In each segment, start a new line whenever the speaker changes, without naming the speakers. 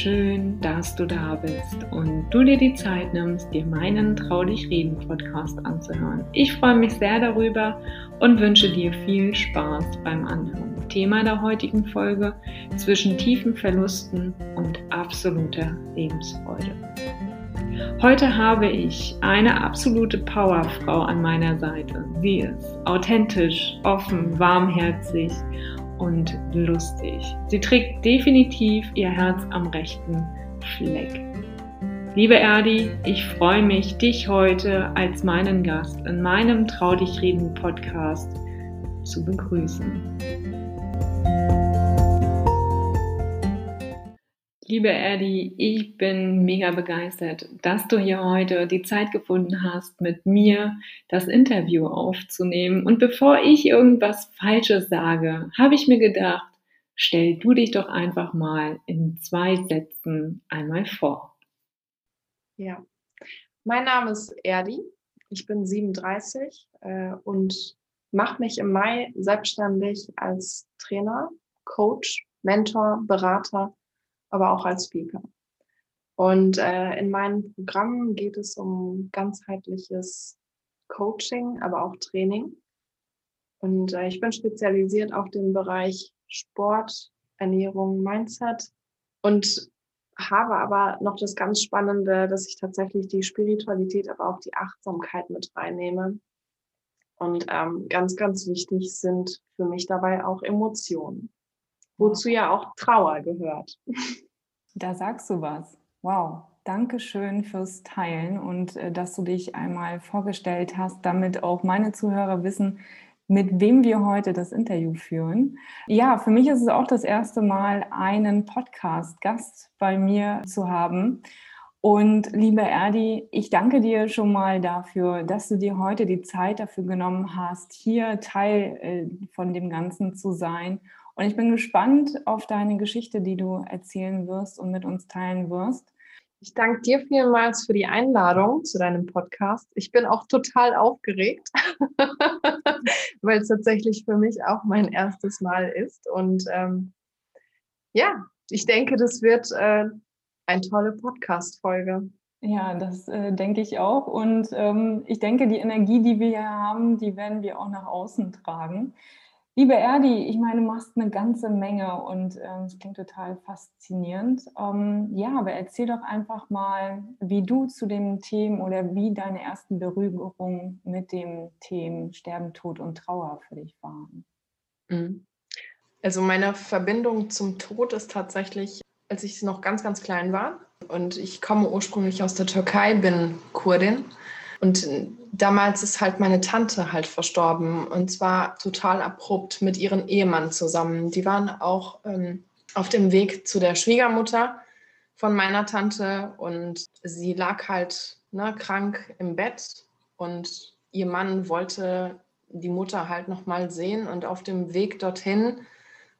schön, dass du da bist und du dir die Zeit nimmst, dir meinen Trau dich reden Podcast anzuhören. Ich freue mich sehr darüber und wünsche dir viel Spaß beim Anhören. Thema der heutigen Folge zwischen tiefen Verlusten und absoluter Lebensfreude. Heute habe ich eine absolute Powerfrau an meiner Seite. Sie ist authentisch, offen, warmherzig und lustig. Sie trägt definitiv ihr Herz am rechten Fleck. Liebe Erdi, ich freue mich, dich heute als meinen Gast in meinem Trau dich reden Podcast zu begrüßen. Liebe Erdi, ich bin mega begeistert, dass du hier heute die Zeit gefunden hast, mit mir das Interview aufzunehmen. Und bevor ich irgendwas Falsches sage, habe ich mir gedacht, stell du dich doch einfach mal in zwei Sätzen einmal vor.
Ja, mein Name ist Erdi. Ich bin 37 äh, und mache mich im Mai selbstständig als Trainer, Coach, Mentor, Berater aber auch als Speaker. Und äh, in meinem Programm geht es um ganzheitliches Coaching, aber auch Training. Und äh, ich bin spezialisiert auf den Bereich Sport, Ernährung, Mindset und habe aber noch das ganz Spannende, dass ich tatsächlich die Spiritualität, aber auch die Achtsamkeit mit reinnehme. Und ähm, ganz, ganz wichtig sind für mich dabei auch Emotionen wozu ja auch Trauer gehört.
Da sagst du was. Wow. Dankeschön fürs Teilen und äh, dass du dich einmal vorgestellt hast, damit auch meine Zuhörer wissen, mit wem wir heute das Interview führen. Ja, für mich ist es auch das erste Mal, einen Podcast-Gast bei mir zu haben. Und liebe Erdi, ich danke dir schon mal dafür, dass du dir heute die Zeit dafür genommen hast, hier Teil äh, von dem Ganzen zu sein und ich bin gespannt auf deine Geschichte, die du erzählen wirst und mit uns teilen wirst.
Ich danke dir vielmals für die Einladung zu deinem Podcast. Ich bin auch total aufgeregt, weil es tatsächlich für mich auch mein erstes Mal ist. Und ähm, ja, ich denke, das wird äh, eine tolle Podcast-Folge.
Ja, das äh, denke ich auch. Und ähm, ich denke, die Energie, die wir hier haben, die werden wir auch nach außen tragen. Liebe Erdi, ich meine, du machst eine ganze Menge und ähm, es ähm, klingt total faszinierend. Ähm, ja, aber erzähl doch einfach mal, wie du zu dem Thema oder wie deine ersten Berührungen mit dem Thema Sterben, Tod und Trauer für dich waren.
Mhm. Also meine Verbindung zum Tod ist tatsächlich, als ich noch ganz, ganz klein war. Und ich komme ursprünglich aus der Türkei, bin Kurdin. Und damals ist halt meine Tante halt verstorben und zwar total abrupt mit ihrem Ehemann zusammen. Die waren auch ähm, auf dem Weg zu der Schwiegermutter von meiner Tante und sie lag halt ne, krank im Bett und ihr Mann wollte die Mutter halt noch mal sehen und auf dem Weg dorthin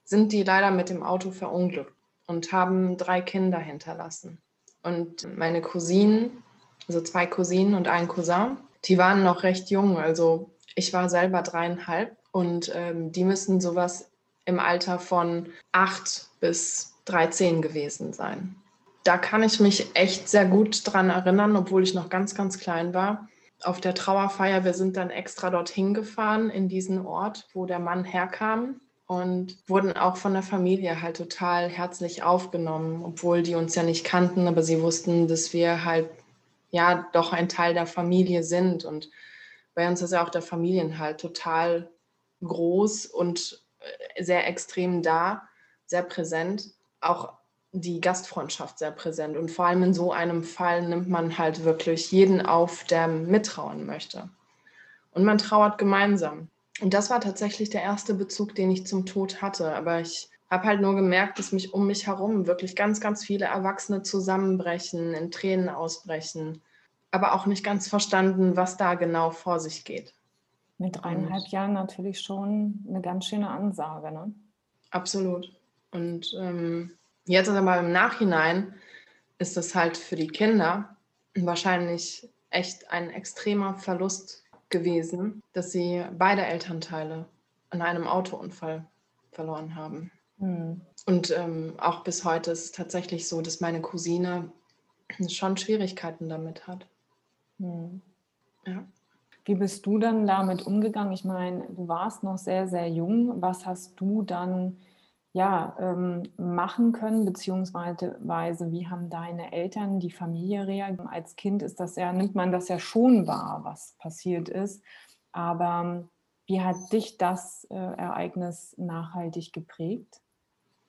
sind die leider mit dem Auto verunglückt und haben drei Kinder hinterlassen. Und meine Cousinen, also zwei Cousinen und ein Cousin, die waren noch recht jung. Also ich war selber dreieinhalb und ähm, die müssen sowas im Alter von acht bis 13 gewesen sein. Da kann ich mich echt sehr gut dran erinnern, obwohl ich noch ganz, ganz klein war. Auf der Trauerfeier, wir sind dann extra dorthin gefahren, in diesen Ort, wo der Mann herkam und wurden auch von der Familie halt total herzlich aufgenommen, obwohl die uns ja nicht kannten, aber sie wussten, dass wir halt ja doch ein Teil der Familie sind. Und bei uns ist ja auch der Familienhalt total groß und äh, sehr extrem da, sehr präsent. Auch die Gastfreundschaft sehr präsent. Und vor allem in so einem Fall nimmt man halt wirklich jeden auf, der mittrauen möchte. Und man trauert gemeinsam. Und das war tatsächlich der erste Bezug, den ich zum Tod hatte. Aber ich habe halt nur gemerkt, dass mich um mich herum wirklich ganz, ganz viele Erwachsene zusammenbrechen, in Tränen ausbrechen, aber auch nicht ganz verstanden, was da genau vor sich geht.
Mit dreieinhalb Und, Jahren natürlich schon eine ganz schöne Ansage, ne?
Absolut. Und ähm, jetzt aber im Nachhinein ist es halt für die Kinder wahrscheinlich echt ein extremer Verlust gewesen, dass sie beide Elternteile in einem Autounfall verloren haben.
Hm.
Und ähm, auch bis heute ist es tatsächlich so, dass meine Cousine schon Schwierigkeiten damit hat. Hm.
Ja. Wie bist du dann damit umgegangen? Ich meine, du warst noch sehr, sehr jung. Was hast du dann ja, ähm, machen können, beziehungsweise wie haben deine Eltern, die Familie reagiert? Als Kind ist das ja, nimmt man das ja schon wahr, was passiert ist. Aber wie hat dich das äh, Ereignis nachhaltig geprägt?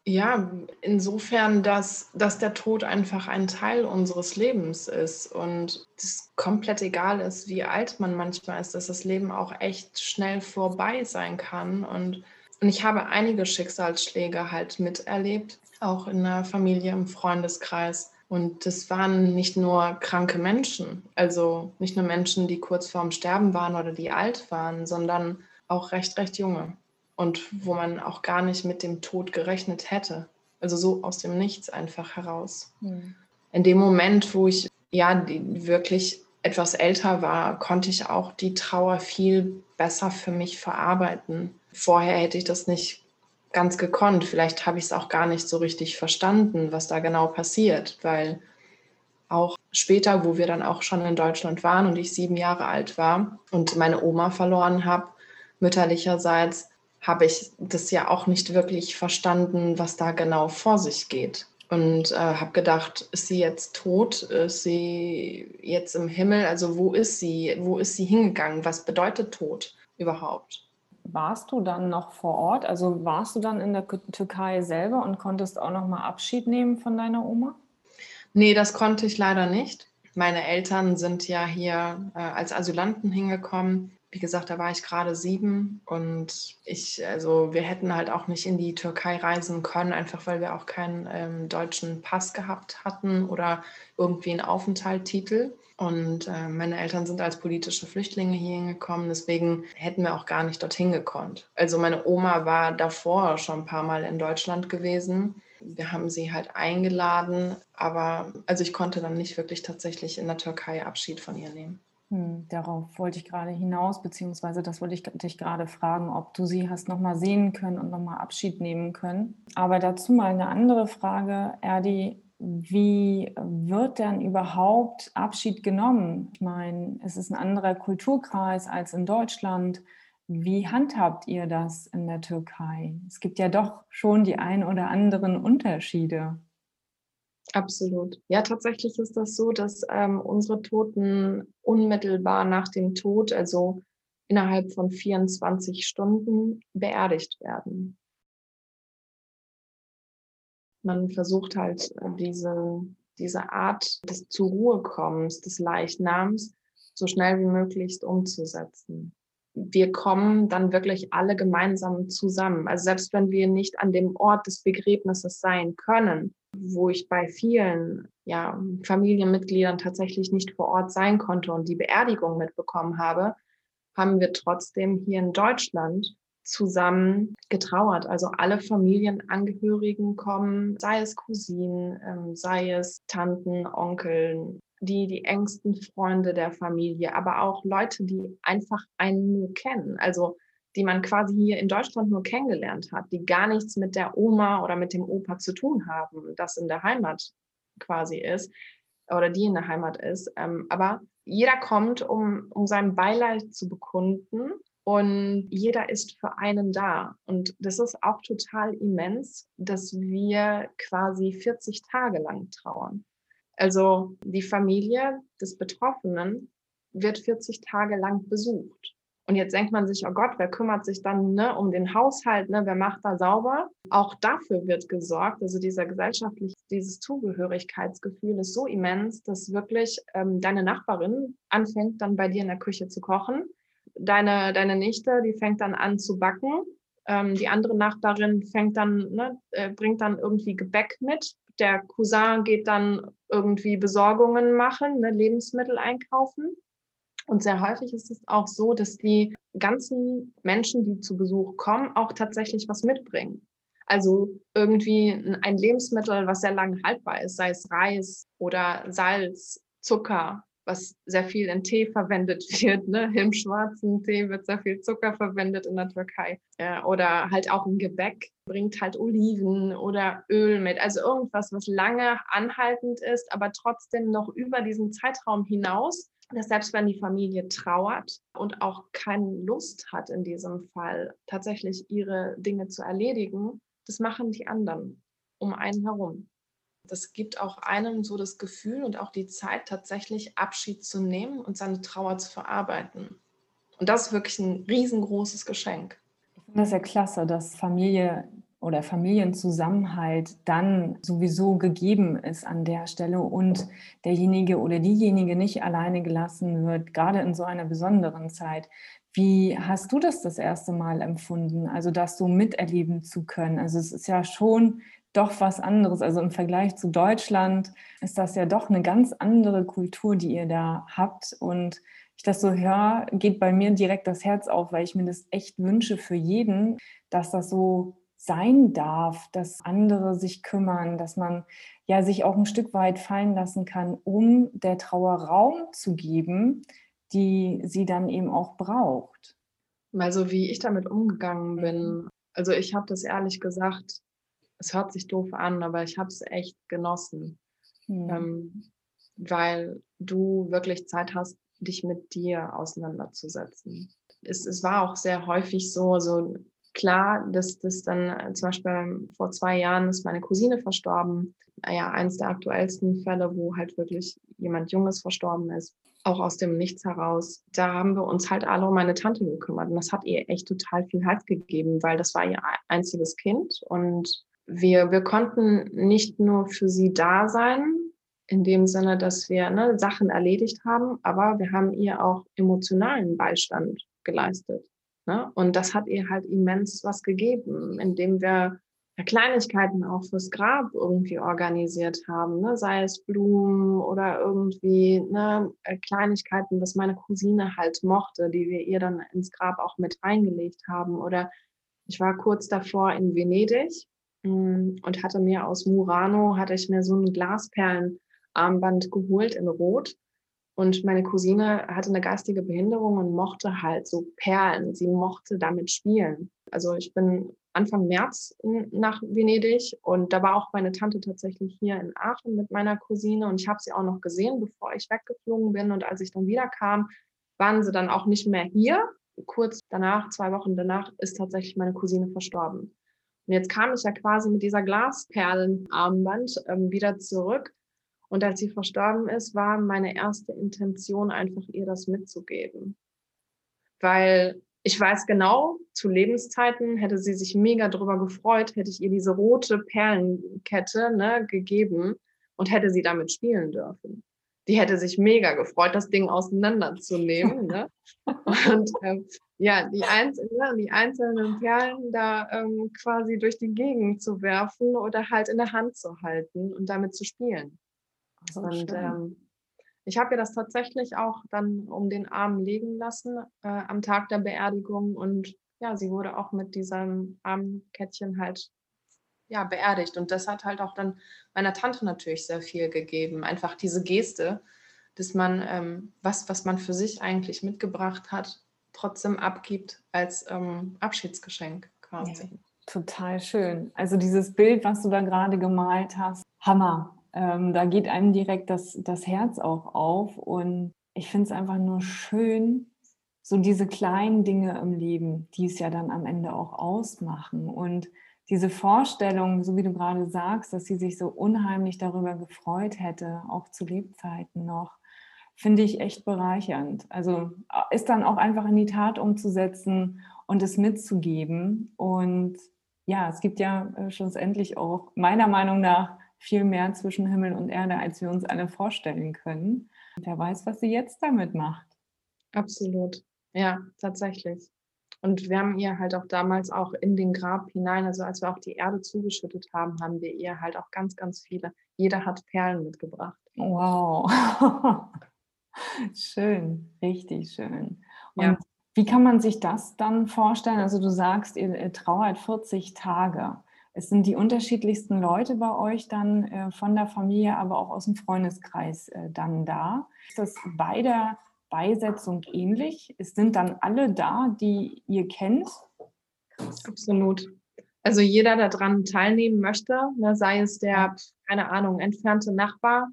Ja, insofern, dass, dass der Tod einfach ein Teil unseres Lebens ist und es komplett egal ist, wie alt man manchmal ist, dass das Leben auch echt schnell vorbei sein kann. Und, und ich habe einige Schicksalsschläge halt miterlebt, auch in der Familie, im Freundeskreis. Und das waren nicht nur kranke Menschen, also nicht nur Menschen, die kurz vorm Sterben waren oder die alt waren, sondern auch recht, recht junge und wo man auch gar nicht mit dem Tod gerechnet hätte. Also so aus dem Nichts einfach heraus. Mhm. In dem Moment, wo ich ja wirklich etwas älter war, konnte ich auch die Trauer viel besser für mich verarbeiten. Vorher hätte ich das nicht ganz gekonnt. Vielleicht habe ich es auch gar nicht so richtig verstanden, was da genau passiert, weil auch später, wo wir dann auch schon in Deutschland waren und ich sieben Jahre alt war und meine Oma verloren habe, mütterlicherseits, habe ich das ja auch nicht wirklich verstanden, was da genau vor sich geht. Und äh, habe gedacht, ist sie jetzt tot? Ist sie jetzt im Himmel? Also wo ist sie? Wo ist sie hingegangen? Was bedeutet Tod überhaupt?
Warst du dann noch vor Ort? Also warst du dann in der Türkei selber und konntest auch noch mal Abschied nehmen von deiner Oma?
Nee, das konnte ich leider nicht. Meine Eltern sind ja hier äh, als Asylanten hingekommen wie gesagt, da war ich gerade sieben und ich, also wir hätten halt auch nicht in die Türkei reisen können, einfach weil wir auch keinen ähm, deutschen Pass gehabt hatten oder irgendwie einen Aufenthaltstitel. Und äh, meine Eltern sind als politische Flüchtlinge hier hingekommen, deswegen hätten wir auch gar nicht dorthin gekonnt. Also meine Oma war davor schon ein paar Mal in Deutschland gewesen. Wir haben sie halt eingeladen, aber also ich konnte dann nicht wirklich tatsächlich in der Türkei Abschied von ihr nehmen.
Hm, darauf wollte ich gerade hinaus, beziehungsweise das wollte ich dich gerade fragen, ob du sie hast nochmal sehen können und nochmal Abschied nehmen können. Aber dazu mal eine andere Frage, Erdi. Wie wird denn überhaupt Abschied genommen? Ich meine, es ist ein anderer Kulturkreis als in Deutschland. Wie handhabt ihr das in der Türkei? Es gibt ja doch schon die ein oder anderen Unterschiede.
Absolut. Ja, tatsächlich ist das so, dass ähm, unsere Toten unmittelbar nach dem Tod, also innerhalb von 24 Stunden, beerdigt werden. Man versucht halt äh, diese, diese Art des zur Ruhe kommens, des Leichnams, so schnell wie möglichst umzusetzen. Wir kommen dann wirklich alle gemeinsam zusammen. Also selbst wenn wir nicht an dem Ort des Begräbnisses sein können, wo ich bei vielen ja, Familienmitgliedern tatsächlich nicht vor Ort sein konnte und die Beerdigung mitbekommen habe, haben wir trotzdem hier in Deutschland zusammen getrauert. Also alle Familienangehörigen kommen, sei es Cousinen, ähm, sei es Tanten, Onkeln, die, die engsten Freunde der Familie, aber auch Leute, die einfach einen nur kennen. Also die man quasi hier in Deutschland nur kennengelernt hat, die gar nichts mit der Oma oder mit dem Opa zu tun haben, das in der Heimat quasi ist oder die in der Heimat ist. Ähm, aber jeder kommt, um, um sein Beileid zu bekunden und jeder ist für einen da. Und das ist auch total immens, dass wir quasi 40 Tage lang trauern. Also die Familie des Betroffenen wird 40 Tage lang besucht. Und jetzt denkt man sich, oh Gott, wer kümmert sich dann ne, um den Haushalt, ne, wer macht da sauber? Auch dafür wird gesorgt. Also dieser gesellschaftliche, dieses Zugehörigkeitsgefühl ist so immens, dass wirklich ähm, deine Nachbarin anfängt dann bei dir in der Küche zu kochen. Deine, deine Nichte, die fängt dann an zu backen. Ähm, die andere Nachbarin fängt dann, ne, äh, bringt dann irgendwie Gebäck mit. Der Cousin geht dann irgendwie Besorgungen machen, ne, Lebensmittel einkaufen. Und sehr häufig ist es auch so, dass die ganzen Menschen, die zu Besuch kommen, auch tatsächlich was mitbringen. Also irgendwie ein Lebensmittel, was sehr lange haltbar ist, sei es Reis oder Salz, Zucker, was sehr viel in Tee verwendet wird. Ne? Im schwarzen Tee wird sehr viel Zucker verwendet in der Türkei. Ja, oder halt auch ein Gebäck bringt halt Oliven oder Öl mit. Also irgendwas, was lange anhaltend ist, aber trotzdem noch über diesen Zeitraum hinaus. Dass selbst wenn die Familie trauert und auch keine Lust hat in diesem Fall, tatsächlich ihre Dinge zu erledigen, das machen die anderen um einen herum. Das gibt auch einem so das Gefühl und auch die Zeit, tatsächlich Abschied zu nehmen und seine Trauer zu verarbeiten. Und das ist wirklich ein riesengroßes Geschenk.
Ich finde das ja klasse, dass Familie oder Familienzusammenhalt dann sowieso gegeben ist an der Stelle und derjenige oder diejenige nicht alleine gelassen wird, gerade in so einer besonderen Zeit. Wie hast du das das erste Mal empfunden, also das so miterleben zu können? Also es ist ja schon doch was anderes. Also im Vergleich zu Deutschland ist das ja doch eine ganz andere Kultur, die ihr da habt. Und ich das so höre, geht bei mir direkt das Herz auf, weil ich mir das echt wünsche für jeden, dass das so sein darf, dass andere sich kümmern, dass man ja sich auch ein Stück weit fallen lassen kann, um der Trauer Raum zu geben, die sie dann eben auch braucht.
Also wie ich damit umgegangen bin, also ich habe das ehrlich gesagt es hört sich doof an, aber ich habe es echt genossen, mhm. ähm, weil du wirklich Zeit hast, dich mit dir auseinanderzusetzen. Es, es war auch sehr häufig so, so klar, dass das dann äh, zum Beispiel vor zwei Jahren ist meine Cousine verstorben. Ja, eins der aktuellsten Fälle, wo halt wirklich jemand Junges verstorben ist, auch aus dem Nichts heraus. Da haben wir uns halt alle um meine Tante gekümmert und das hat ihr echt total viel Halt gegeben, weil das war ihr einziges Kind und wir, wir konnten nicht nur für sie da sein, in dem Sinne, dass wir ne, Sachen erledigt haben, aber wir haben ihr auch emotionalen Beistand geleistet. Ne? Und das hat ihr halt immens was gegeben, indem wir Kleinigkeiten auch fürs Grab irgendwie organisiert haben, ne? sei es Blumen oder irgendwie ne, äh, Kleinigkeiten, was meine Cousine halt mochte, die wir ihr dann ins Grab auch mit reingelegt haben. Oder ich war kurz davor in Venedig und hatte mir aus Murano, hatte ich mir so ein Glasperlenarmband geholt in Rot. Und meine Cousine hatte eine geistige Behinderung und mochte halt so Perlen. Sie mochte damit spielen. Also ich bin Anfang März nach Venedig und da war auch meine Tante tatsächlich hier in Aachen mit meiner Cousine und ich habe sie auch noch gesehen, bevor ich weggeflogen bin. Und als ich dann wiederkam, waren sie dann auch nicht mehr hier. Kurz danach, zwei Wochen danach, ist tatsächlich meine Cousine verstorben. Und jetzt kam ich ja quasi mit dieser Glasperlenarmband ähm, wieder zurück. Und als sie verstorben ist, war meine erste Intention einfach, ihr das mitzugeben. Weil ich weiß genau, zu Lebenszeiten hätte sie sich mega drüber gefreut, hätte ich ihr diese rote Perlenkette ne, gegeben und hätte sie damit spielen dürfen die hätte sich mega gefreut, das Ding auseinanderzunehmen. ne? Und ähm, ja, die, einzelnen, die einzelnen Perlen da ähm, quasi durch die Gegend zu werfen oder halt in der Hand zu halten und damit zu spielen. So und ähm, ich habe ihr das tatsächlich auch dann um den Arm legen lassen äh, am Tag der Beerdigung und ja, sie wurde auch mit diesem Armkettchen halt ja, beerdigt. Und das hat halt auch dann meiner Tante natürlich sehr viel gegeben. Einfach diese Geste, dass man ähm, was, was man für sich eigentlich mitgebracht hat, trotzdem abgibt als ähm, Abschiedsgeschenk quasi. Ja,
total schön. Also dieses Bild, was du da gerade gemalt hast, Hammer. Ähm, da geht einem direkt das, das Herz auch auf. Und ich finde es einfach nur schön, so diese kleinen Dinge im Leben, die es ja dann am Ende auch ausmachen. Und diese Vorstellung, so wie du gerade sagst, dass sie sich so unheimlich darüber gefreut hätte, auch zu Lebzeiten noch, finde ich echt bereichernd. Also äh, ist dann auch einfach in die Tat umzusetzen und es mitzugeben. Und ja, es gibt ja äh, schlussendlich auch meiner Meinung nach viel mehr zwischen Himmel und Erde, als wir uns alle vorstellen können. Und wer weiß, was sie jetzt damit macht.
Absolut. Ja, tatsächlich. Und wir haben ihr halt auch damals auch in den Grab hinein, also als wir auch die Erde zugeschüttet haben, haben wir ihr halt auch ganz, ganz viele. Jeder hat Perlen mitgebracht.
Wow. schön, richtig schön. Und ja. wie kann man sich das dann vorstellen? Also du sagst, ihr trauert 40 Tage. es sind die unterschiedlichsten Leute bei euch dann äh, von der Familie, aber auch aus dem Freundeskreis äh, dann da. Ist das bei der Beisetzung ähnlich? Es sind dann alle da, die ihr kennt?
Absolut. Also jeder, der daran teilnehmen möchte, ne, sei es der, keine Ahnung, entfernte Nachbar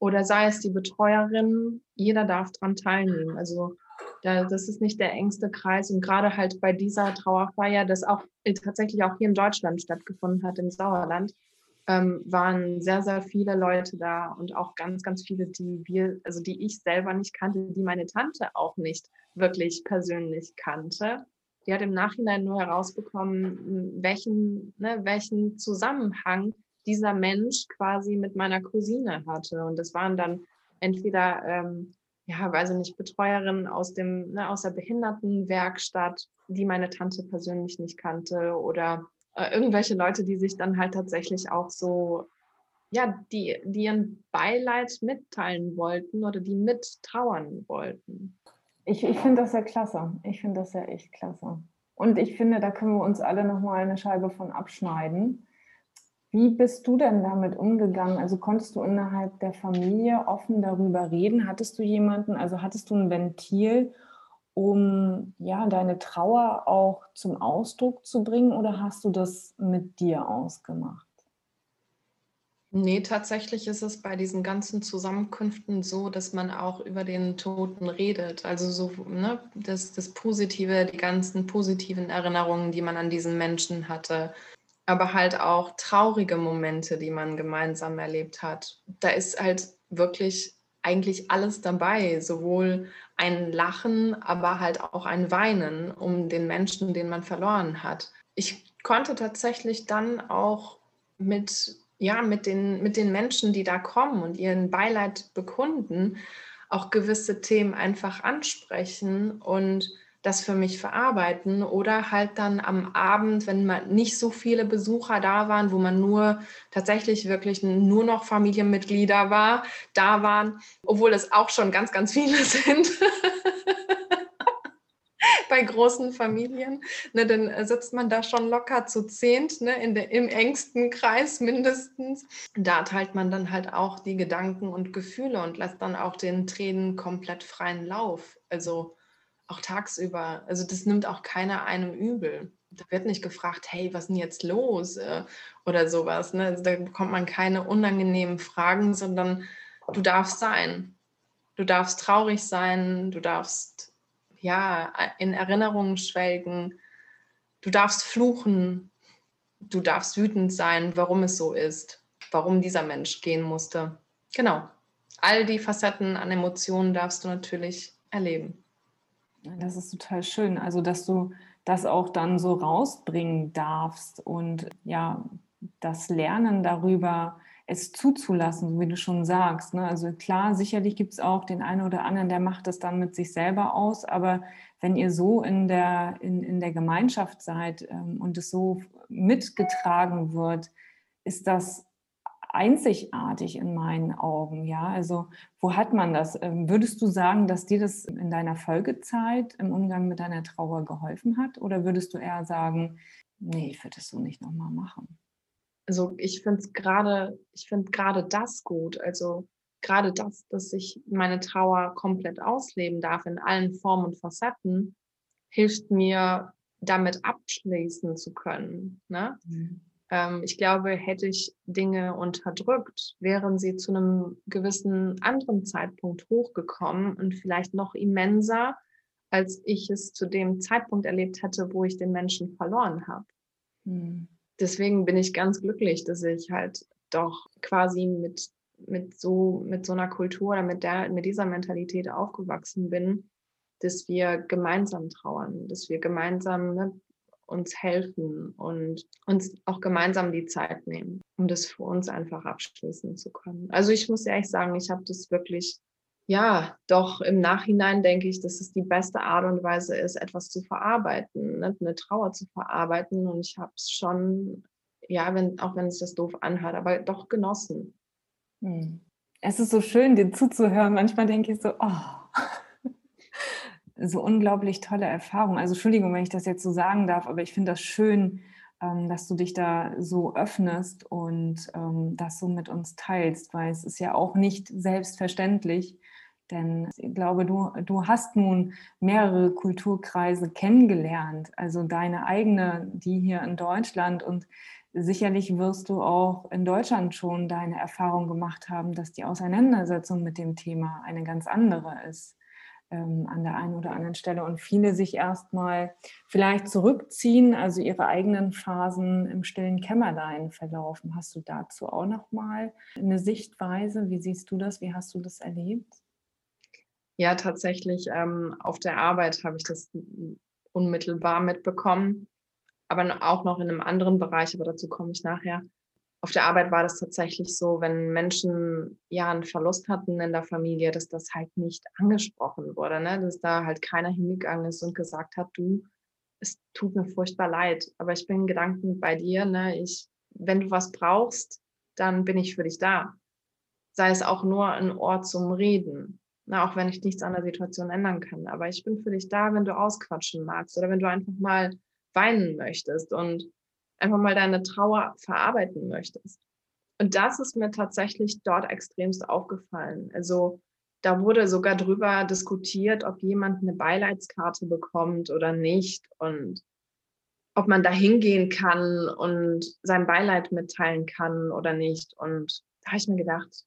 oder sei es die Betreuerin, jeder darf daran teilnehmen. Also da, das ist nicht der engste Kreis. Und gerade halt bei dieser Trauerfeier, das auch äh, tatsächlich auch hier in Deutschland stattgefunden hat, im Sauerland, ähm, waren sehr, sehr viele Leute da und auch ganz, ganz viele, die wir, also die ich selber nicht kannte, die meine Tante auch nicht wirklich persönlich kannte. Die hat im Nachhinein nur herausbekommen, welchen, ne, welchen Zusammenhang dieser Mensch quasi mit meiner Cousine hatte. Und das waren dann entweder ähm, ja, weiß ich nicht, Betreuerin aus dem, ne, aus der Behindertenwerkstatt, die meine Tante persönlich nicht kannte oder äh, irgendwelche Leute, die sich dann halt tatsächlich auch so, ja, die, die ihren Beileid mitteilen wollten oder die mittrauern wollten.
Ich, ich finde das ja klasse. Ich finde das ja echt klasse. Und ich finde, da können wir uns alle nochmal eine Scheibe von abschneiden wie bist du denn damit umgegangen? Also konntest du innerhalb der Familie offen darüber reden? Hattest du jemanden, also hattest du ein Ventil, um ja deine Trauer auch zum Ausdruck zu bringen oder hast du das mit dir ausgemacht?
Nee, tatsächlich ist es bei diesen ganzen Zusammenkünften so, dass man auch über den Toten redet. Also so ne, das, das Positive, die ganzen positiven Erinnerungen, die man an diesen Menschen hatte, aber halt auch traurige Momente, die man gemeinsam erlebt hat. Da ist halt wirklich eigentlich alles dabei, sowohl ein Lachen, aber halt auch ein Weinen um den Menschen, den man verloren hat. Ich konnte tatsächlich dann auch mit, ja, mit, den, mit den Menschen, die da kommen und ihren Beileid bekunden, auch gewisse Themen einfach ansprechen und das für mich verarbeiten oder halt dann am Abend, wenn mal nicht so viele Besucher da waren, wo man nur tatsächlich wirklich nur noch Familienmitglieder war, da waren, obwohl es auch schon ganz, ganz viele sind. bei großen Familien, ne, dann sitzt man da schon locker zu zehnt, ne, in der, im engsten Kreis mindestens. Da teilt man dann halt auch die Gedanken und Gefühle und lässt dann auch den Tränen komplett freien Lauf. Also auch tagsüber. Also das nimmt auch keiner einem übel. Da wird nicht gefragt, hey, was ist denn jetzt los? Äh, oder sowas. Ne? Also da bekommt man keine unangenehmen Fragen, sondern du darfst sein. Du darfst traurig sein, du darfst ja in Erinnerungen schwelgen, du darfst fluchen, du darfst wütend sein, warum es so ist, warum dieser Mensch gehen musste. Genau. All die Facetten an Emotionen darfst du natürlich erleben.
Das ist total schön. Also, dass du das auch dann so rausbringen darfst und ja, das Lernen darüber, es zuzulassen, wie du schon sagst. Ne? Also klar, sicherlich gibt es auch den einen oder anderen, der macht das dann mit sich selber aus, aber wenn ihr so in der, in, in der Gemeinschaft seid ähm, und es so mitgetragen wird, ist das einzigartig in meinen Augen. Ja, also wo hat man das? Ähm, würdest du sagen, dass dir das in deiner Folgezeit im Umgang mit deiner Trauer geholfen hat? Oder würdest du eher sagen, nee, ich würde es so nicht nochmal machen?
Also ich finde es gerade, ich finde gerade das gut. Also gerade das, dass ich meine Trauer komplett ausleben darf in allen Formen und Facetten, hilft mir, damit abschließen zu können. Ne? Mhm. Ähm, ich glaube, hätte ich Dinge unterdrückt, wären sie zu einem gewissen anderen Zeitpunkt hochgekommen und vielleicht noch immenser, als ich es zu dem Zeitpunkt erlebt hätte, wo ich den Menschen verloren habe. Hm. Deswegen bin ich ganz glücklich, dass ich halt doch quasi mit, mit, so, mit so einer Kultur oder mit, der, mit dieser Mentalität aufgewachsen bin, dass wir gemeinsam trauern, dass wir gemeinsam ne, uns helfen und uns auch gemeinsam die Zeit nehmen, um das für uns einfach abschließen zu können. Also ich muss ehrlich sagen, ich habe das wirklich, ja, doch im Nachhinein denke ich, dass es die beste Art und Weise ist, etwas zu verarbeiten, ne? eine Trauer zu verarbeiten. Und ich habe es schon, ja, wenn, auch wenn es das doof anhört, aber doch genossen.
Hm. Es ist so schön, dir zuzuhören. Manchmal denke ich so, oh, so unglaublich tolle Erfahrung. Also Entschuldigung, wenn ich das jetzt so sagen darf, aber ich finde das schön, ähm, dass du dich da so öffnest und ähm, das so mit uns teilst, weil es ist ja auch nicht selbstverständlich. Denn ich glaube, du, du hast nun mehrere Kulturkreise kennengelernt, also deine eigene, die hier in Deutschland und sicherlich wirst du auch in Deutschland schon deine Erfahrung gemacht haben, dass die Auseinandersetzung mit dem Thema eine ganz andere ist ähm, an der einen oder anderen Stelle und viele sich erstmal vielleicht zurückziehen, also ihre eigenen Phasen im stillen Kämmerlein verlaufen. Hast du dazu auch noch mal eine Sichtweise? Wie siehst du das? Wie hast du das erlebt?
Ja, tatsächlich ähm, auf der Arbeit habe ich das unmittelbar mitbekommen, aber auch noch in einem anderen Bereich, aber dazu komme ich nachher auf der Arbeit war das tatsächlich so, wenn Menschen ja einen Verlust hatten in der Familie, dass das halt nicht angesprochen wurde, ne? dass da halt keiner hingegangen ist und gesagt hat, du, es tut mir furchtbar leid, aber ich bin Gedanken bei dir, ne? ich, wenn du was brauchst, dann bin ich für dich da. Sei es auch nur ein Ort zum Reden, ne? auch wenn ich nichts an der Situation ändern kann, aber ich bin für dich da, wenn du ausquatschen magst oder wenn du einfach mal weinen möchtest und einfach mal deine Trauer verarbeiten möchtest. Und das ist mir tatsächlich dort extremst aufgefallen. Also da wurde sogar drüber diskutiert, ob jemand eine Beileidskarte bekommt oder nicht und ob man da hingehen kann und sein Beileid mitteilen kann oder nicht. Und da habe ich mir gedacht,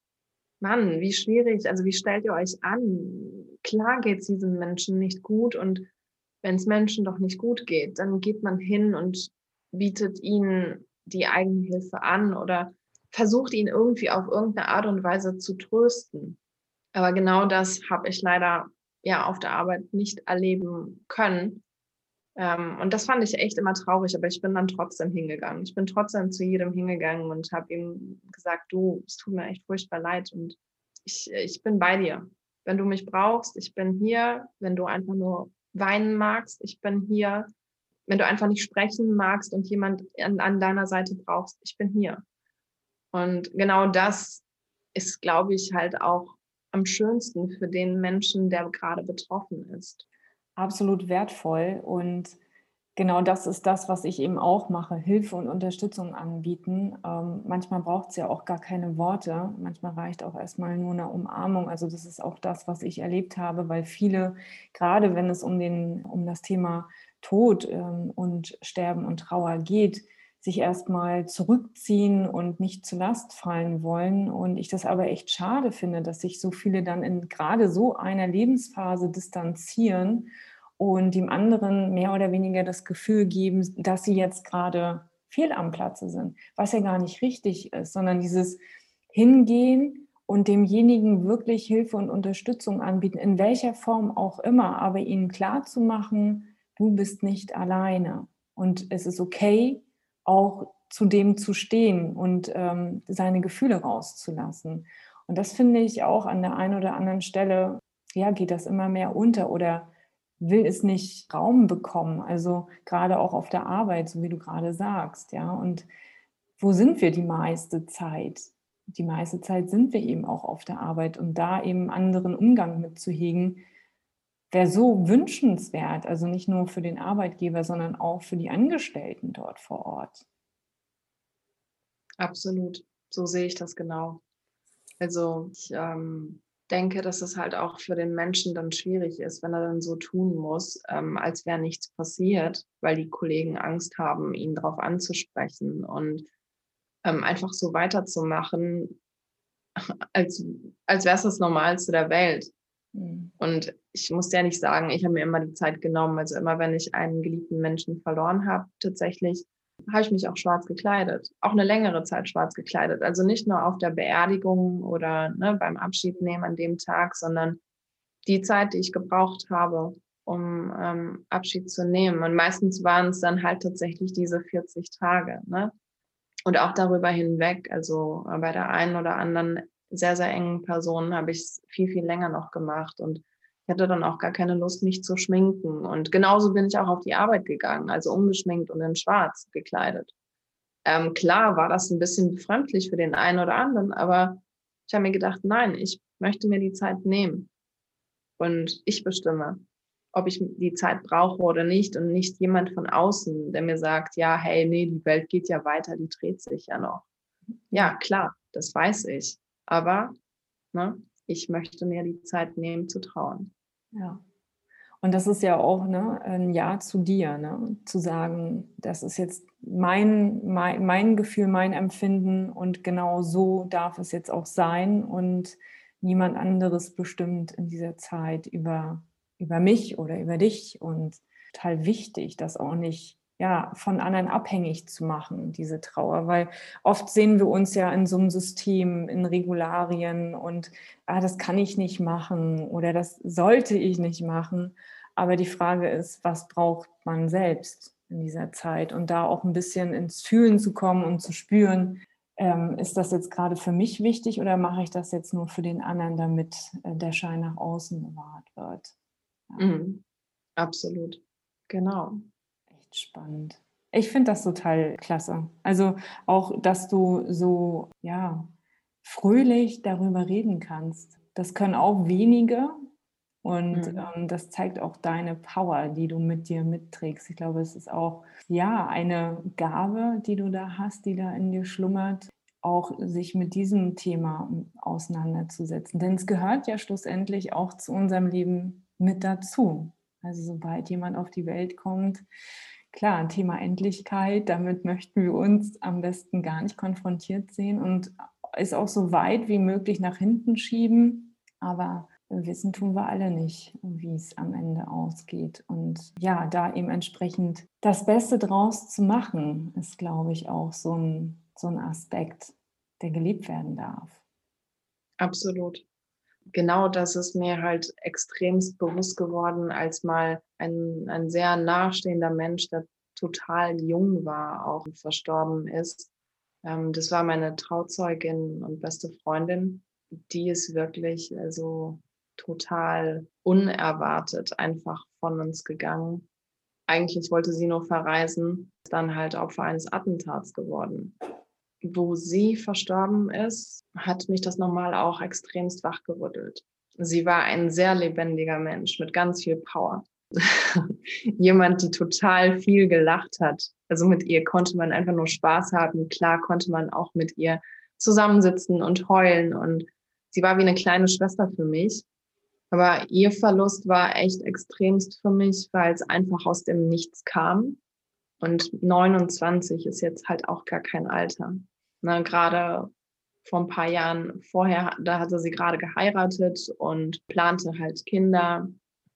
Mann, wie schwierig, also wie stellt ihr euch an? Klar geht es diesen Menschen nicht gut und wenn es Menschen doch nicht gut geht, dann geht man hin und bietet ihnen die Eigenhilfe an oder versucht ihn irgendwie auf irgendeine Art und Weise zu trösten. Aber genau das habe ich leider ja auf der Arbeit nicht erleben können. Ähm, und das fand ich echt immer traurig, aber ich bin dann trotzdem hingegangen. Ich bin trotzdem zu jedem hingegangen und habe ihm gesagt, du, es tut mir echt furchtbar leid und ich, ich bin bei dir. Wenn du mich brauchst, ich bin hier. Wenn du einfach nur weinen magst, ich bin hier wenn du einfach nicht sprechen magst und jemand an, an deiner Seite brauchst, ich bin hier. Und genau das ist, glaube ich, halt auch am schönsten für den Menschen, der gerade betroffen ist.
Absolut wertvoll und genau das ist das, was ich eben auch mache, Hilfe und Unterstützung anbieten. Ähm, manchmal braucht es ja auch gar keine Worte, manchmal reicht auch erstmal nur eine Umarmung. Also das ist auch das, was ich erlebt habe, weil viele, gerade wenn es um, den, um das Thema Tod ähm, und Sterben und Trauer geht, sich erstmal zurückziehen und nicht zu Last fallen wollen. Und ich das aber echt schade finde, dass sich so viele dann in gerade so einer Lebensphase distanzieren und dem anderen mehr oder weniger das Gefühl geben, dass sie jetzt gerade fehl am Platze sind, was ja gar nicht richtig ist, sondern dieses Hingehen und demjenigen wirklich Hilfe und Unterstützung anbieten, in welcher Form auch immer, aber ihnen klar zu machen, du bist nicht alleine. Und es ist okay, auch zu dem zu stehen und ähm, seine Gefühle rauszulassen. Und das finde ich auch an der einen oder anderen Stelle, ja, geht das immer mehr unter oder will es nicht Raum bekommen. Also gerade auch auf der Arbeit, so wie du gerade sagst, ja. Und wo sind wir die meiste Zeit? Die meiste Zeit sind wir eben auch auf der Arbeit und da eben anderen Umgang mit zu hegen, wäre so wünschenswert, also nicht nur für den Arbeitgeber, sondern auch für die Angestellten dort vor Ort.
Absolut, so sehe ich das genau. Also ich ähm, denke, dass es halt auch für den Menschen dann schwierig ist, wenn er dann so tun muss, ähm, als wäre nichts passiert, weil die Kollegen Angst haben, ihn darauf anzusprechen und ähm, einfach so weiterzumachen, als, als wäre es das Normalste der Welt. Mhm. Und ich muss ja nicht sagen, ich habe mir immer die Zeit genommen. Also immer, wenn ich einen geliebten Menschen verloren habe, tatsächlich, habe ich mich auch schwarz gekleidet. Auch eine längere Zeit schwarz gekleidet. Also nicht nur auf der Beerdigung oder ne, beim Abschied nehmen an dem Tag, sondern die Zeit, die ich gebraucht habe, um ähm, Abschied zu nehmen. Und meistens waren es dann halt tatsächlich diese 40 Tage. Ne? Und auch darüber hinweg, also bei der einen oder anderen sehr, sehr engen Personen habe ich es viel, viel länger noch gemacht und ich hatte dann auch gar keine Lust, mich zu schminken. Und genauso bin ich auch auf die Arbeit gegangen, also ungeschminkt und in schwarz gekleidet. Ähm, klar war das ein bisschen befremdlich für den einen oder anderen, aber ich habe mir gedacht, nein, ich möchte mir die Zeit nehmen. Und ich bestimme. ob ich die Zeit brauche oder nicht und nicht jemand von außen, der mir sagt, ja, hey, nee, die Welt geht ja weiter, die dreht sich ja noch. Ja, klar, das weiß ich. Aber ne, ich möchte mir die Zeit nehmen zu trauen.
Ja. Und das ist ja auch ne, ein Ja zu dir, ne? zu sagen, das ist jetzt mein, mein, mein Gefühl, mein Empfinden und genau so darf es jetzt auch sein und niemand anderes bestimmt in dieser Zeit über, über mich oder über dich und total wichtig, das auch nicht ja, von anderen abhängig zu machen, diese Trauer. Weil oft sehen wir uns ja in so einem System, in Regularien und ah, das kann ich nicht machen oder das sollte ich nicht machen. Aber die Frage ist, was braucht man selbst in dieser Zeit? Und da auch ein bisschen ins Fühlen zu kommen und zu spüren, ähm, ist das jetzt gerade für mich wichtig oder mache ich das jetzt nur für den anderen, damit äh, der Schein nach außen bewahrt wird?
Ja. Mhm. Absolut. Genau
spannend. Ich finde das total klasse. Also auch, dass du so, ja, fröhlich darüber reden kannst. Das können auch wenige. Und mhm. ähm, das zeigt auch deine Power, die du mit dir mitträgst. Ich glaube, es ist auch, ja, eine Gabe, die du da hast, die da in dir schlummert, auch sich mit diesem Thema auseinanderzusetzen. Denn es gehört ja schlussendlich auch zu unserem Leben mit dazu. Also sobald jemand auf die Welt kommt, klar, Thema Endlichkeit, damit möchten wir uns am besten gar nicht konfrontiert sehen und ist auch so weit wie möglich nach hinten schieben. Aber wissen tun wir alle nicht, wie es am Ende ausgeht. Und ja, da eben entsprechend das Beste draus zu machen, ist, glaube ich, auch so ein, so ein Aspekt, der geliebt werden darf.
Absolut genau das ist mir halt extremst bewusst geworden, als mal ein, ein sehr nahestehender Mensch, der total jung war, auch verstorben ist. Ähm, das war meine Trauzeugin und beste Freundin. Die ist wirklich also total unerwartet einfach von uns gegangen. Eigentlich wollte sie nur verreisen, ist dann halt Opfer eines Attentats geworden wo sie verstorben ist, hat mich das nochmal auch extremst wachgerüttelt. Sie war ein sehr lebendiger Mensch mit ganz viel Power. Jemand, die total viel gelacht hat. Also mit ihr konnte man einfach nur Spaß haben. Klar konnte man auch mit ihr zusammensitzen und heulen. Und sie war wie eine kleine Schwester für mich. Aber ihr Verlust war echt extremst für mich, weil es einfach aus dem Nichts kam. Und 29 ist jetzt halt auch gar kein Alter. Ne, gerade vor ein paar Jahren vorher, da hatte sie gerade geheiratet und plante halt Kinder.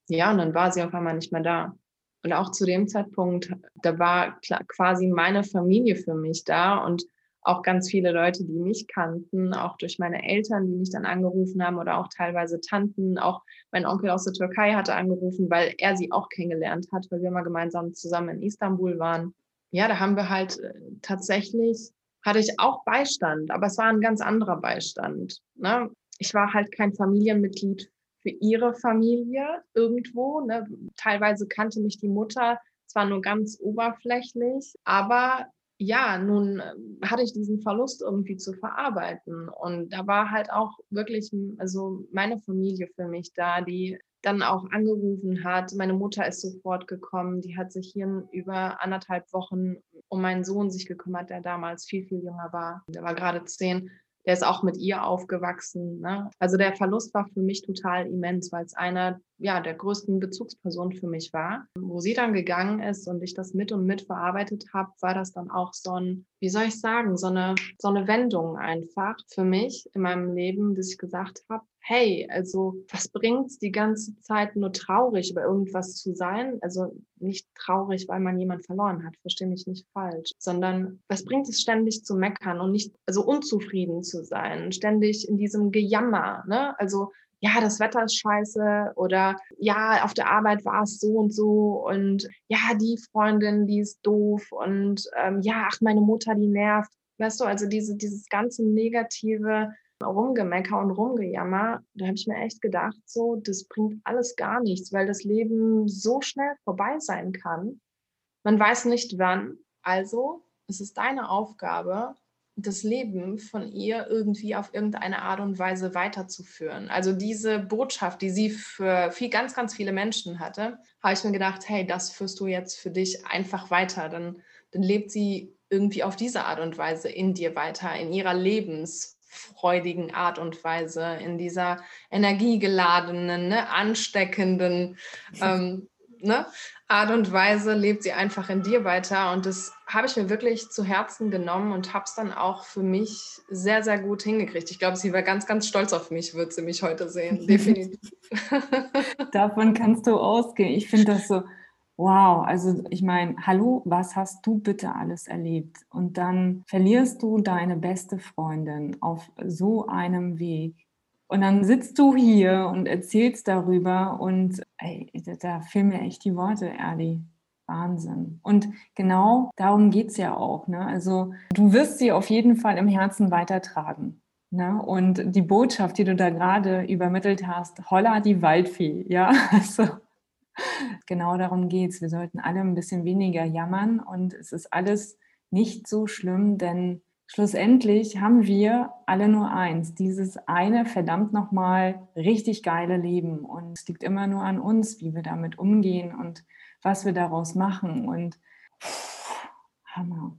Ja, und dann war sie auf einmal nicht mehr da. Und auch zu dem Zeitpunkt, da war quasi meine Familie für mich da und auch ganz viele Leute, die mich kannten, auch durch meine Eltern, die mich dann angerufen haben oder auch teilweise Tanten. Auch mein Onkel aus der Türkei hatte angerufen, weil er sie auch kennengelernt hat, weil wir mal gemeinsam zusammen in Istanbul waren. Ja, da haben wir halt äh, tatsächlich hatte ich auch Beistand, aber es war ein ganz anderer Beistand. Ne? Ich war halt kein Familienmitglied für ihre Familie irgendwo. Ne? Teilweise kannte mich die Mutter zwar nur ganz oberflächlich, aber ja, nun ähm, hatte ich diesen Verlust irgendwie zu verarbeiten. Und da war halt auch wirklich, also meine Familie für mich da, die dann auch angerufen hat. Meine Mutter ist sofort gekommen. Die hat sich hier über anderthalb Wochen um meinen Sohn sich gekümmert, der damals viel, viel jünger war. Der war gerade zehn. Der ist auch mit ihr aufgewachsen. Ne? Also der Verlust war für mich total immens, weil es einer ja, der größten Bezugspersonen für mich war. Wo sie dann gegangen ist und ich das mit und mit verarbeitet habe, war das dann auch so ein, wie soll ich sagen, so eine, so eine Wendung einfach für mich in meinem Leben, dass ich gesagt habe, hey, also was bringt's die ganze Zeit nur traurig über irgendwas zu sein? Also nicht traurig, weil man jemand verloren hat, verstehe mich nicht falsch, sondern was bringt es ständig zu meckern und nicht, also unzufrieden zu sein, ständig in diesem Gejammer, ne? Also ja, das Wetter ist scheiße oder ja, auf der Arbeit war es so und so und ja, die Freundin, die ist doof und ähm, ja, ach, meine Mutter, die nervt. Weißt du, also diese, dieses ganze negative, Rumgemecker und Rumgejammer, da habe ich mir echt gedacht, so, das bringt alles gar nichts, weil das Leben so schnell vorbei sein kann. Man weiß nicht wann. Also es ist deine Aufgabe, das Leben von ihr irgendwie auf irgendeine Art und Weise weiterzuführen. Also diese Botschaft, die sie für viel, ganz, ganz viele Menschen hatte, habe ich mir gedacht, hey, das führst du jetzt für dich einfach weiter. Dann, dann lebt sie irgendwie auf diese Art und Weise in dir weiter, in ihrer lebensfreudigen Art und Weise, in dieser energiegeladenen, ne, ansteckenden ähm, ne, Art und Weise lebt sie einfach in dir weiter. Und das habe ich mir wirklich zu Herzen genommen und habe es dann auch für mich sehr, sehr gut hingekriegt. Ich glaube, sie war ganz, ganz stolz auf mich, wird sie mich heute sehen. Definitiv.
Davon kannst du ausgehen. Ich finde das so, wow. Also ich meine, hallo, was hast du bitte alles erlebt? Und dann verlierst du deine beste Freundin auf so einem Weg. Und dann sitzt du hier und erzählst darüber und ey, da fehlen mir echt die Worte, Erdi. Wahnsinn. Und genau darum geht es ja auch. Ne? Also du wirst sie auf jeden Fall im Herzen weitertragen. Ne? Und die Botschaft, die du da gerade übermittelt hast, holla die Waldfee, ja, also genau darum geht es. Wir sollten alle ein bisschen weniger jammern und es ist alles nicht so schlimm, denn schlussendlich haben wir alle nur eins, dieses eine verdammt nochmal richtig geile Leben. Und es liegt immer nur an uns, wie wir damit umgehen und was wir daraus machen. Und Hammer.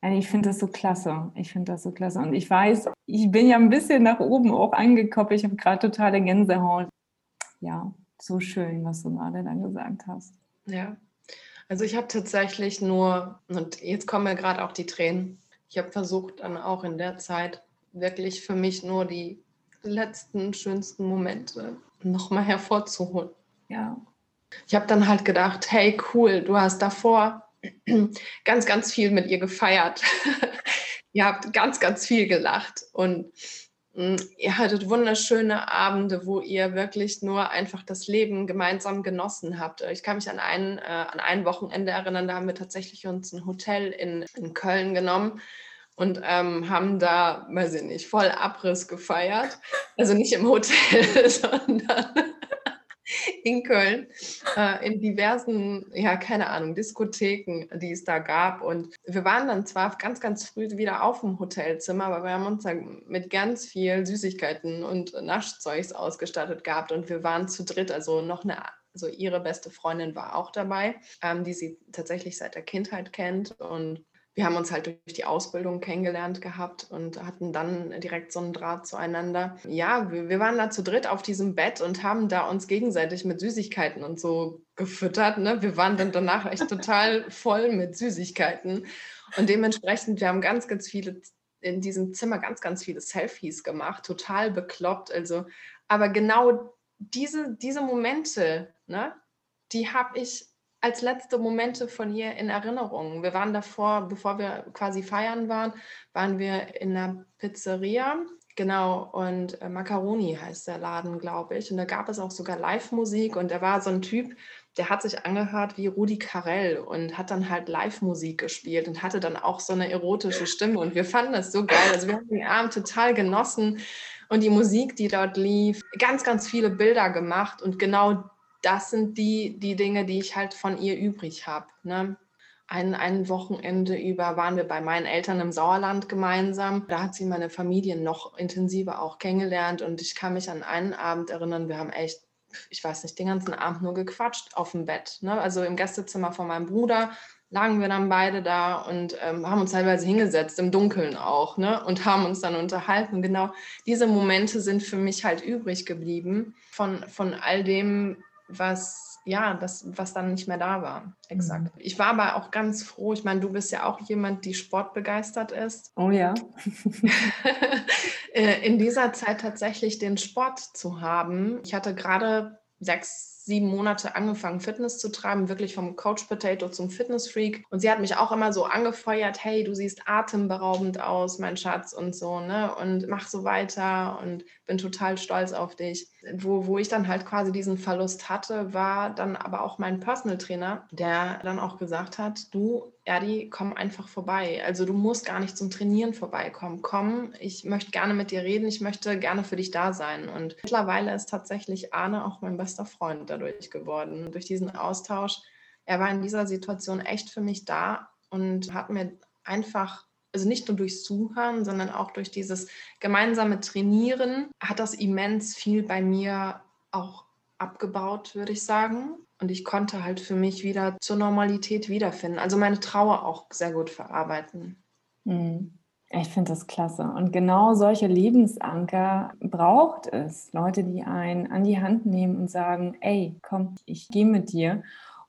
Ich finde das so klasse. Ich finde das so klasse. Und ich weiß, ich bin ja ein bisschen nach oben auch angekoppelt. Ich habe gerade totale Gänsehaut. Ja, so schön, was du gerade dann gesagt hast.
Ja, also ich habe tatsächlich nur, und jetzt kommen mir gerade auch die Tränen, ich habe versucht dann auch in der Zeit wirklich für mich nur die letzten schönsten Momente nochmal hervorzuholen.
Ja.
Ich habe dann halt gedacht, hey cool, du hast davor ganz, ganz viel mit ihr gefeiert. ihr habt ganz, ganz viel gelacht und ihr hattet wunderschöne Abende, wo ihr wirklich nur einfach das Leben gemeinsam genossen habt. Ich kann mich an ein, äh, an ein Wochenende erinnern, da haben wir tatsächlich uns ein Hotel in, in Köln genommen und ähm, haben da, weiß ich nicht, voll Abriss gefeiert. Also nicht im Hotel, sondern in Köln, äh, in diversen, ja, keine Ahnung, Diskotheken, die es da gab. Und wir waren dann zwar ganz, ganz früh wieder auf dem Hotelzimmer, aber wir haben uns dann mit ganz viel Süßigkeiten und Naschzeugs ausgestattet gehabt und wir waren zu dritt, also noch eine also ihre beste Freundin war auch dabei, ähm, die sie tatsächlich seit der Kindheit kennt. Und wir haben uns halt durch die Ausbildung kennengelernt gehabt und hatten dann direkt so einen Draht zueinander. Ja, wir, wir waren da zu dritt auf diesem Bett und haben da uns gegenseitig mit Süßigkeiten und so gefüttert. Ne? Wir waren dann danach echt total voll mit Süßigkeiten. Und dementsprechend, wir haben ganz, ganz viele in diesem Zimmer ganz, ganz viele Selfies gemacht, total bekloppt. Also, aber genau diese, diese Momente, ne, die habe ich als letzte Momente von ihr in Erinnerung. Wir waren davor, bevor wir quasi feiern waren, waren wir in einer Pizzeria. Genau, und äh, Macaroni heißt der Laden, glaube ich. Und da gab es auch sogar Live-Musik und er war so ein Typ, der hat sich angehört wie Rudi Carell und hat dann halt Live-Musik gespielt und hatte dann auch so eine erotische Stimme. Und wir fanden das so geil. Also wir haben den Abend total genossen und die Musik, die dort lief, ganz, ganz viele Bilder gemacht und genau das sind die, die Dinge, die ich halt von ihr übrig habe. Ne? Ein, ein Wochenende über waren wir bei meinen Eltern im Sauerland gemeinsam. Da hat sie meine Familie noch intensiver auch kennengelernt und ich kann mich an einen Abend erinnern, wir haben echt, ich weiß nicht, den ganzen Abend nur gequatscht auf dem Bett. Ne? Also im Gästezimmer von meinem Bruder lagen wir dann beide da und ähm, haben uns teilweise hingesetzt, im Dunkeln auch, ne? und haben uns dann unterhalten. Genau diese Momente sind für mich halt übrig geblieben von, von all dem, was ja, das, was dann nicht mehr da war. Exakt. Mhm. Ich war aber auch ganz froh. Ich meine, du bist ja auch jemand, die sportbegeistert ist.
Oh ja.
Äh, in dieser Zeit tatsächlich den Sport zu haben. Ich hatte gerade sechs, sieben Monate angefangen, Fitness zu treiben, wirklich vom Coach Potato zum Fitness Freak. Und sie hat mich auch immer so angefeuert, hey, du siehst atemberaubend aus, mein Schatz und so, ne? Und mach so weiter und bin total stolz auf dich. Wo, wo ich dann halt quasi diesen Verlust hatte, war dann aber auch mein Personal Trainer, der dann auch gesagt hat, du, Erdi, komm einfach vorbei. Also du musst gar nicht zum Trainieren vorbeikommen. Komm, ich möchte gerne mit dir reden, ich möchte gerne für dich da sein. Und mittlerweile ist tatsächlich Arne auch mein bester Freund dadurch geworden, durch diesen Austausch. Er war in dieser Situation echt für mich da und hat mir einfach also nicht nur durchs Zuhören, sondern auch durch dieses gemeinsame Trainieren hat das immens viel bei mir auch abgebaut, würde ich sagen. Und ich konnte halt für mich wieder zur Normalität wiederfinden. Also meine Trauer auch sehr gut verarbeiten.
Mhm. Ich finde das klasse. Und genau solche Lebensanker braucht es. Leute, die einen an die Hand nehmen und sagen, ey, komm, ich gehe mit dir.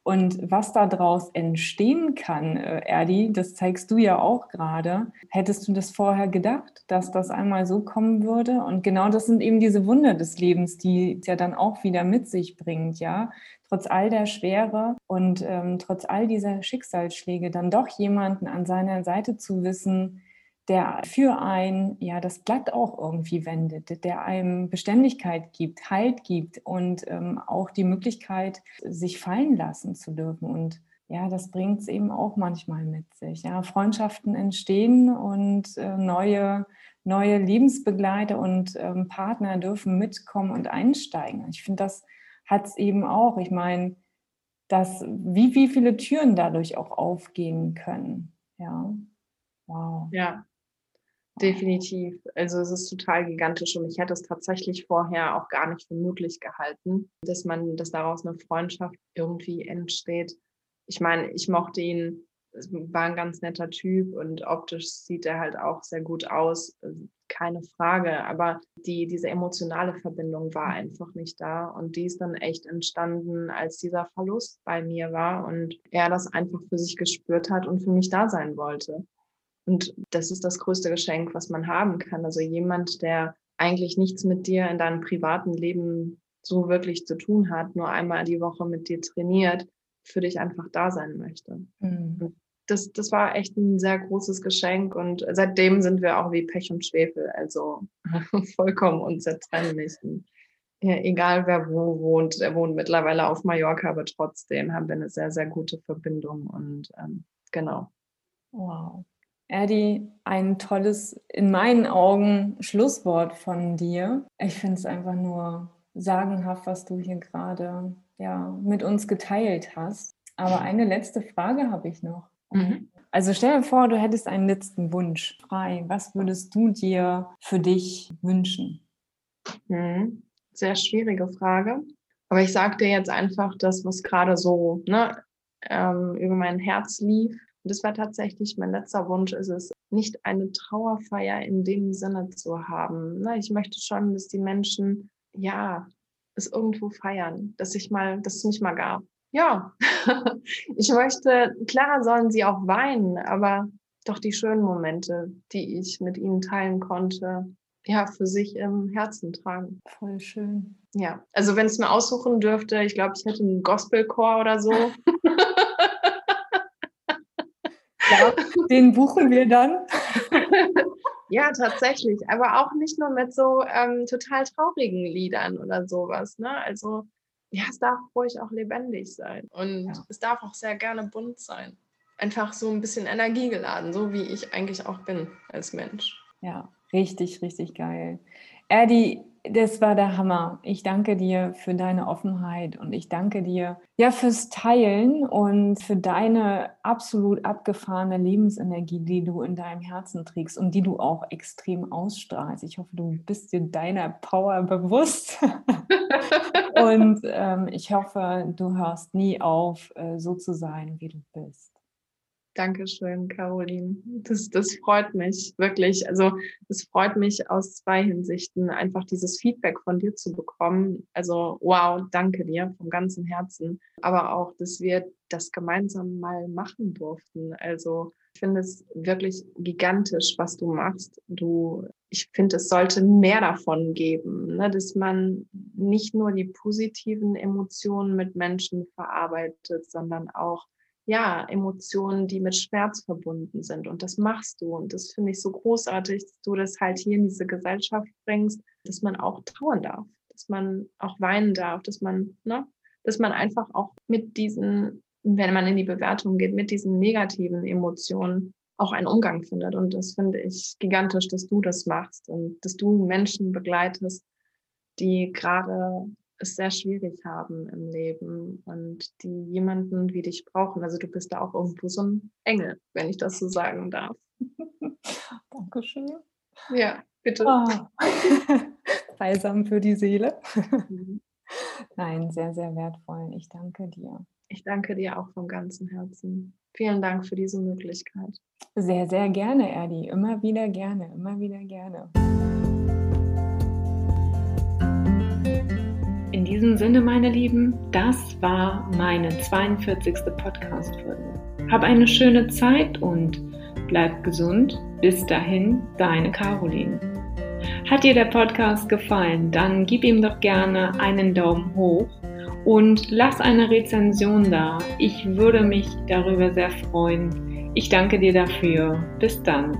Und was daraus entstehen kann, äh, Erdi, das zeigst du ja auch gerade. Hättest du das vorher gedacht, dass das einmal so kommen würde? Und genau das sind eben diese Wunder des Lebens, die es ja dann auch wieder mit sich bringt, ja. Trotz all der Schwere und ähm, trotz all dieser Schicksalsschläge dann doch jemanden an seiner Seite zu wissen, der für ein ja das Blatt auch irgendwie wendet, der einem Beständigkeit gibt, Halt gibt und ähm, auch die Möglichkeit, sich fallen lassen zu dürfen. Und ja, das bringt es eben auch manchmal mit sich. Ja, Freundschaften entstehen und äh, neue, neue Lebensbegleiter und ähm, Partner dürfen mitkommen und einsteigen. Ich finde, das hat es eben auch. Ich meine, dass wie, wie viele Türen dadurch auch aufgehen können. Ja.
Wow. Ja, Definitiv. Also es ist total gigantisch und ich hätte es tatsächlich vorher auch gar nicht für möglich gehalten, dass man, dass daraus eine Freundschaft irgendwie entsteht. Ich meine, ich mochte ihn, es war ein ganz netter Typ und optisch sieht er halt auch sehr gut aus, keine Frage. Aber die, diese emotionale Verbindung war einfach nicht da und die ist dann echt entstanden, als dieser Verlust bei mir war und er das einfach für sich gespürt hat und für mich da sein wollte. Und das ist das größte Geschenk, was man haben kann. Also jemand, der eigentlich nichts mit dir in deinem privaten Leben so wirklich zu tun hat, nur einmal die Woche mit dir trainiert, für dich einfach da sein möchte. Mhm. Das, das war echt ein sehr großes Geschenk und seitdem sind wir auch wie Pech und Schwefel, also vollkommen unzertrennlich. Ja, egal wer wo wohnt, er wohnt mittlerweile auf Mallorca, aber trotzdem haben wir eine sehr, sehr gute Verbindung und ähm, genau.
Wow. Erdi, ein tolles, in meinen Augen, Schlusswort von dir. Ich finde es einfach nur sagenhaft, was du hier gerade ja, mit uns geteilt hast. Aber eine letzte Frage habe ich noch. Mhm. Also stell dir vor, du hättest einen letzten Wunsch frei. Was würdest du dir für dich wünschen?
Mhm. Sehr schwierige Frage. Aber ich sage dir jetzt einfach das, was gerade so ne, ähm, über mein Herz lief. Und das war tatsächlich mein letzter Wunsch, ist es, nicht eine Trauerfeier in dem Sinne zu haben. Ich möchte schon, dass die Menschen, ja, es irgendwo feiern, dass ich mal, dass es mich mal gab. Ja, ich möchte, klar sollen sie auch weinen, aber doch die schönen Momente, die ich mit ihnen teilen konnte, ja, für sich im Herzen tragen.
Voll schön.
Ja, also wenn es mir aussuchen dürfte, ich glaube, ich hätte einen Gospelchor oder so.
Ja, den buchen wir dann.
Ja, tatsächlich. Aber auch nicht nur mit so ähm, total traurigen Liedern oder sowas. Ne? Also, ja, es darf ruhig auch lebendig sein. Und ja. es darf auch sehr gerne bunt sein. Einfach so ein bisschen energiegeladen, so wie ich eigentlich auch bin als Mensch.
Ja, richtig, richtig geil. Erdi, das war der Hammer. Ich danke dir für deine Offenheit und ich danke dir ja fürs Teilen und für deine absolut abgefahrene Lebensenergie, die du in deinem Herzen trägst und die du auch extrem ausstrahlst. Ich hoffe, du bist dir deiner Power bewusst. und ähm, ich hoffe, du hörst nie auf, äh, so zu sein, wie du bist.
Dankeschön, Caroline. Das, das freut mich wirklich. Also es freut mich aus zwei Hinsichten, einfach dieses Feedback von dir zu bekommen. Also wow, danke dir vom ganzen Herzen. Aber auch, dass wir das gemeinsam mal machen durften. Also ich finde es wirklich gigantisch, was du machst. Du, ich finde, es sollte mehr davon geben, ne? dass man nicht nur die positiven Emotionen mit Menschen verarbeitet, sondern auch ja, Emotionen, die mit Schmerz verbunden sind. Und das machst du. Und das finde ich so großartig, dass du das halt hier in diese Gesellschaft bringst, dass man auch trauern darf, dass man auch weinen darf, dass man, ne, dass man einfach auch mit diesen, wenn man in die Bewertung geht, mit diesen negativen Emotionen auch einen Umgang findet. Und das finde ich gigantisch, dass du das machst und dass du Menschen begleitest, die gerade es sehr schwierig haben im Leben und die jemanden wie dich brauchen. Also du bist da auch irgendwo so ein Engel, wenn ich das so sagen darf.
Dankeschön.
Ja, bitte.
Oh. Balsam für die Seele. Mhm. Nein, sehr, sehr wertvoll. Ich danke dir.
Ich danke dir auch vom ganzen Herzen. Vielen Dank für diese Möglichkeit.
Sehr, sehr gerne, Erdi. Immer wieder gerne, immer wieder gerne. Diesem Sinne, meine Lieben, das war meine 42. Podcast-Folge. Hab eine schöne Zeit und bleib gesund. Bis dahin, deine Caroline. Hat dir der Podcast gefallen, dann gib ihm doch gerne einen Daumen hoch und lass eine Rezension da. Ich würde mich darüber sehr freuen. Ich danke dir dafür. Bis dann.